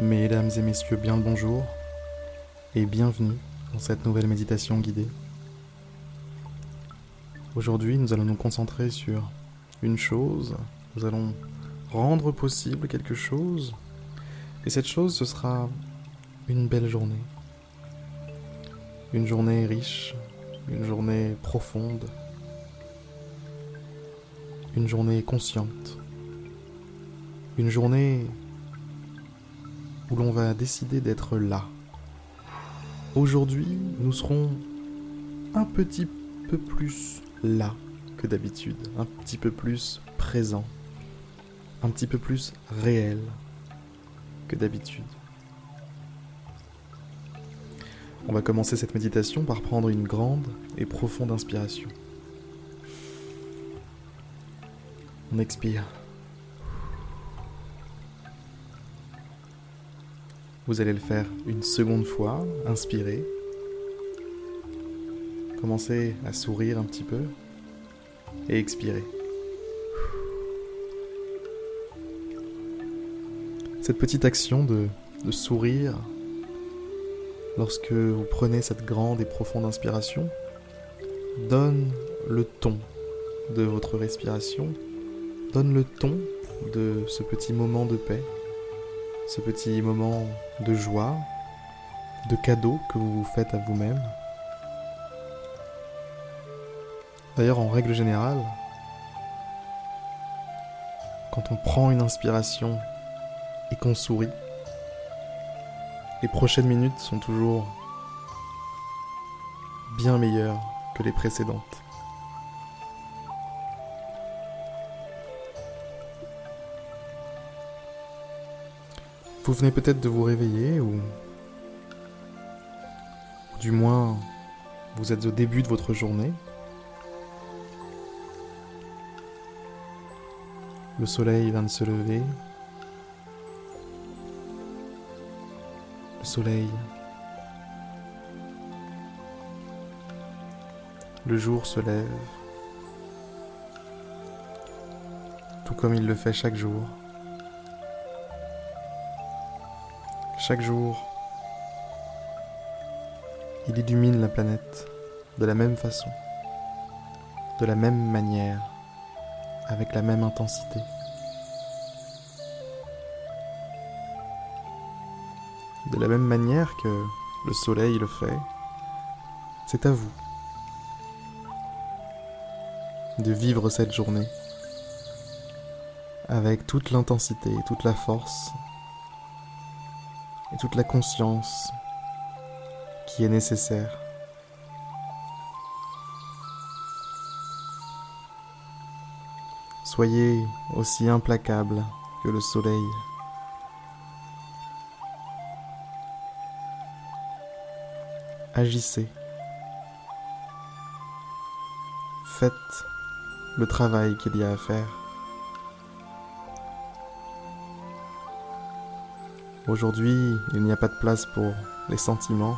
Mesdames et messieurs, bien le bonjour et bienvenue dans cette nouvelle méditation guidée. Aujourd'hui, nous allons nous concentrer sur une chose, nous allons rendre possible quelque chose, et cette chose, ce sera une belle journée. Une journée riche, une journée profonde, une journée consciente, une journée où l'on va décider d'être là. Aujourd'hui, nous serons un petit peu plus là que d'habitude, un petit peu plus présent, un petit peu plus réel que d'habitude. On va commencer cette méditation par prendre une grande et profonde inspiration. On expire. Vous allez le faire une seconde fois. Inspirez. Commencez à sourire un petit peu. Et expirez. Cette petite action de, de sourire, lorsque vous prenez cette grande et profonde inspiration, donne le ton de votre respiration, donne le ton de ce petit moment de paix ce petit moment de joie, de cadeau que vous vous faites à vous-même. D'ailleurs, en règle générale, quand on prend une inspiration et qu'on sourit, les prochaines minutes sont toujours bien meilleures que les précédentes. Vous venez peut-être de vous réveiller ou... du moins vous êtes au début de votre journée. Le soleil vient de se lever. Le soleil. Le jour se lève. Tout comme il le fait chaque jour. Chaque jour, il illumine la planète de la même façon, de la même manière, avec la même intensité. De la même manière que le soleil le fait, c'est à vous de vivre cette journée avec toute l'intensité et toute la force et toute la conscience qui est nécessaire. Soyez aussi implacable que le soleil. Agissez. Faites le travail qu'il y a à faire. Aujourd'hui, il n'y a pas de place pour les sentiments,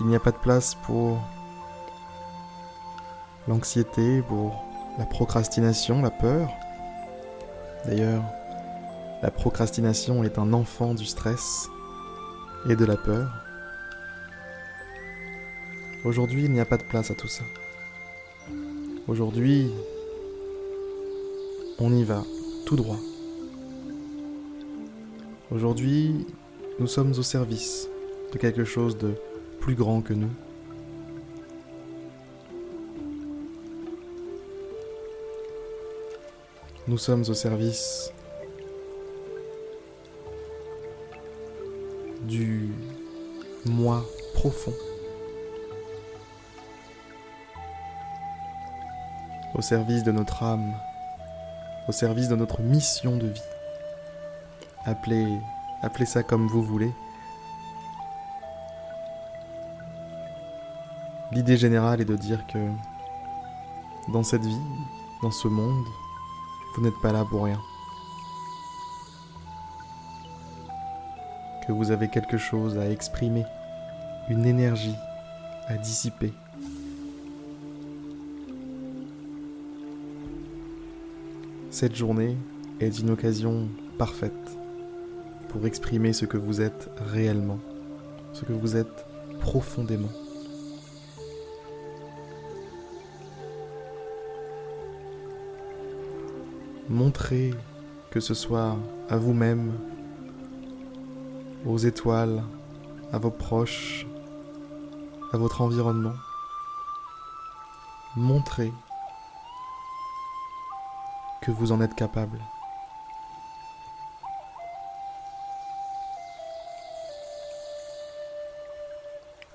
il n'y a pas de place pour l'anxiété, pour la procrastination, la peur. D'ailleurs, la procrastination est un enfant du stress et de la peur. Aujourd'hui, il n'y a pas de place à tout ça. Aujourd'hui, on y va tout droit. Aujourd'hui, nous sommes au service de quelque chose de plus grand que nous. Nous sommes au service du moi profond. Au service de notre âme, au service de notre mission de vie. Appelez, appelez ça comme vous voulez. L'idée générale est de dire que dans cette vie, dans ce monde, vous n'êtes pas là pour rien. Que vous avez quelque chose à exprimer, une énergie à dissiper. Cette journée est une occasion parfaite pour exprimer ce que vous êtes réellement, ce que vous êtes profondément. Montrez que ce soit à vous-même, aux étoiles, à vos proches, à votre environnement. Montrez que vous en êtes capable.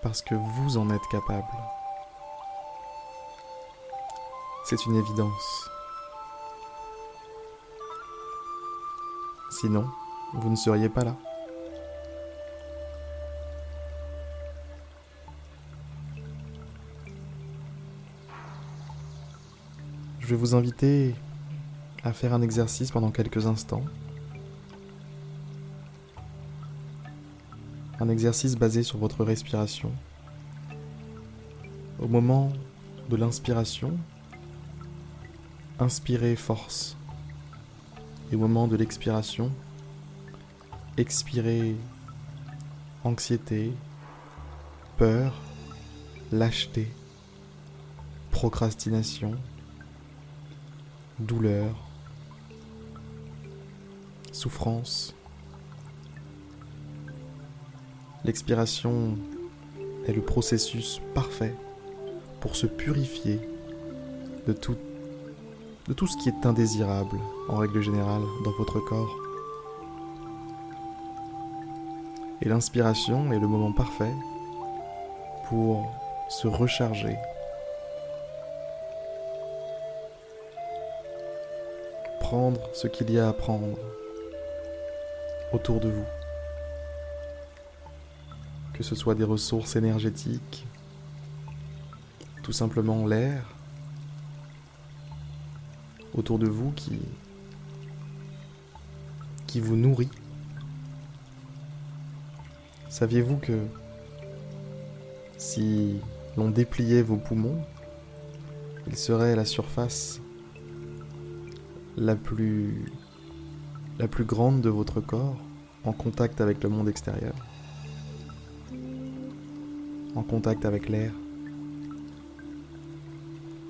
Parce que vous en êtes capable. C'est une évidence. Sinon, vous ne seriez pas là. Je vais vous inviter à faire un exercice pendant quelques instants. Un exercice basé sur votre respiration. Au moment de l'inspiration, inspirez force. Et au moment de l'expiration, expirez anxiété, peur, lâcheté, procrastination, douleur, souffrance. L'expiration est le processus parfait pour se purifier de tout, ce qui est indésirable en règle générale dans votre corps. Et l'inspiration est le moment parfait pour se recharger prendre ce qu'il y a à prendre autour de vous. Que ce soit des ressources énergétiques, tout simplement l'air autour de vous qui, vous nourrit. Saviez-vous que si l'on dépliait vos poumons, il serait à la surface la plus grande de votre corps en contact avec le monde extérieur, en contact avec l'air.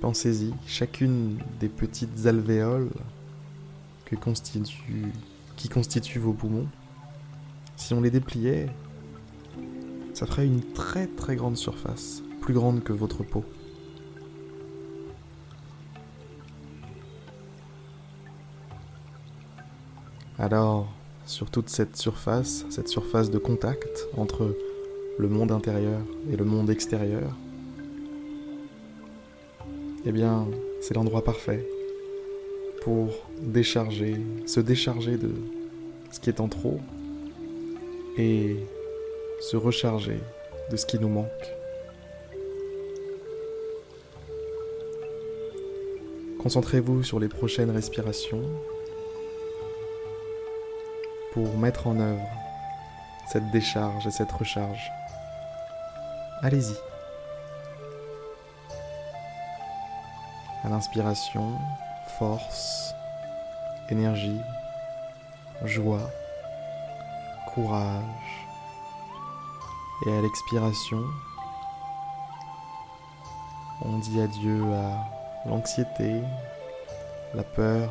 Pensez-y, chacune des petites alvéoles qui constituent vos poumons, si on les dépliait, ça ferait une très très grande surface, plus grande que votre peau. Alors, sur toute cette surface, cette surface de contact entre le monde intérieur et le monde extérieur, eh bien, c'est l'endroit parfait pour décharger, se décharger de ce qui est en trop et se recharger de ce qui nous manque. Concentrez-vous sur les prochaines respirations pour mettre en œuvre cette décharge et cette recharge. Allez-y. À l'inspiration, force, énergie, joie, courage. Et à l'expiration, on dit adieu à l'anxiété, la peur,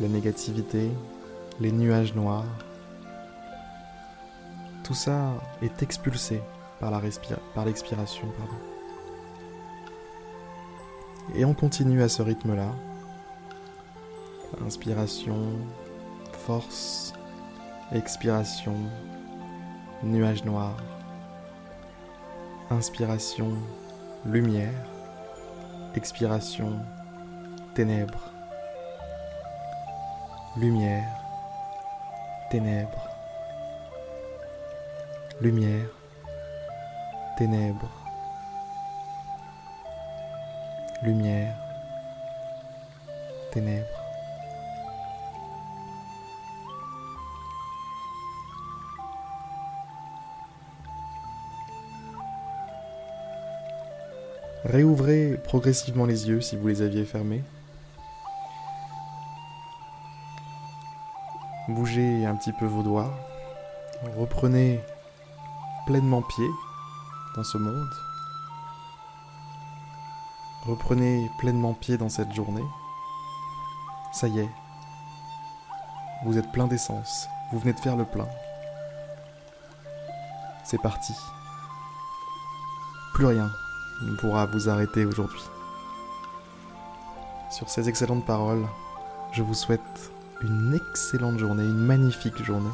la négativité, les nuages noirs. Tout ça est expulsé par l'expiration. Et on continue à ce rythme-là. Inspiration, force, expiration, nuage noir. Inspiration, lumière. Expiration, ténèbres lumière, ténèbres, lumière, ténèbres, lumière, ténèbres. Réouvrez progressivement les yeux si vous les aviez fermés. Bougez un petit peu vos doigts. Reprenez pleinement pied dans ce monde. Reprenez pleinement pied dans cette journée. Ça y est. Vous êtes plein d'essence. Vous venez de faire le plein. C'est parti. Plus rien ne pourra vous arrêter aujourd'hui. Sur ces excellentes paroles, je vous souhaite une excellente journée, une magnifique journée.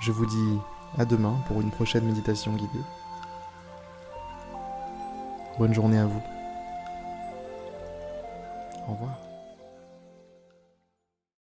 Je vous dis à demain pour une prochaine méditation guidée. Bonne journée à vous. Au revoir.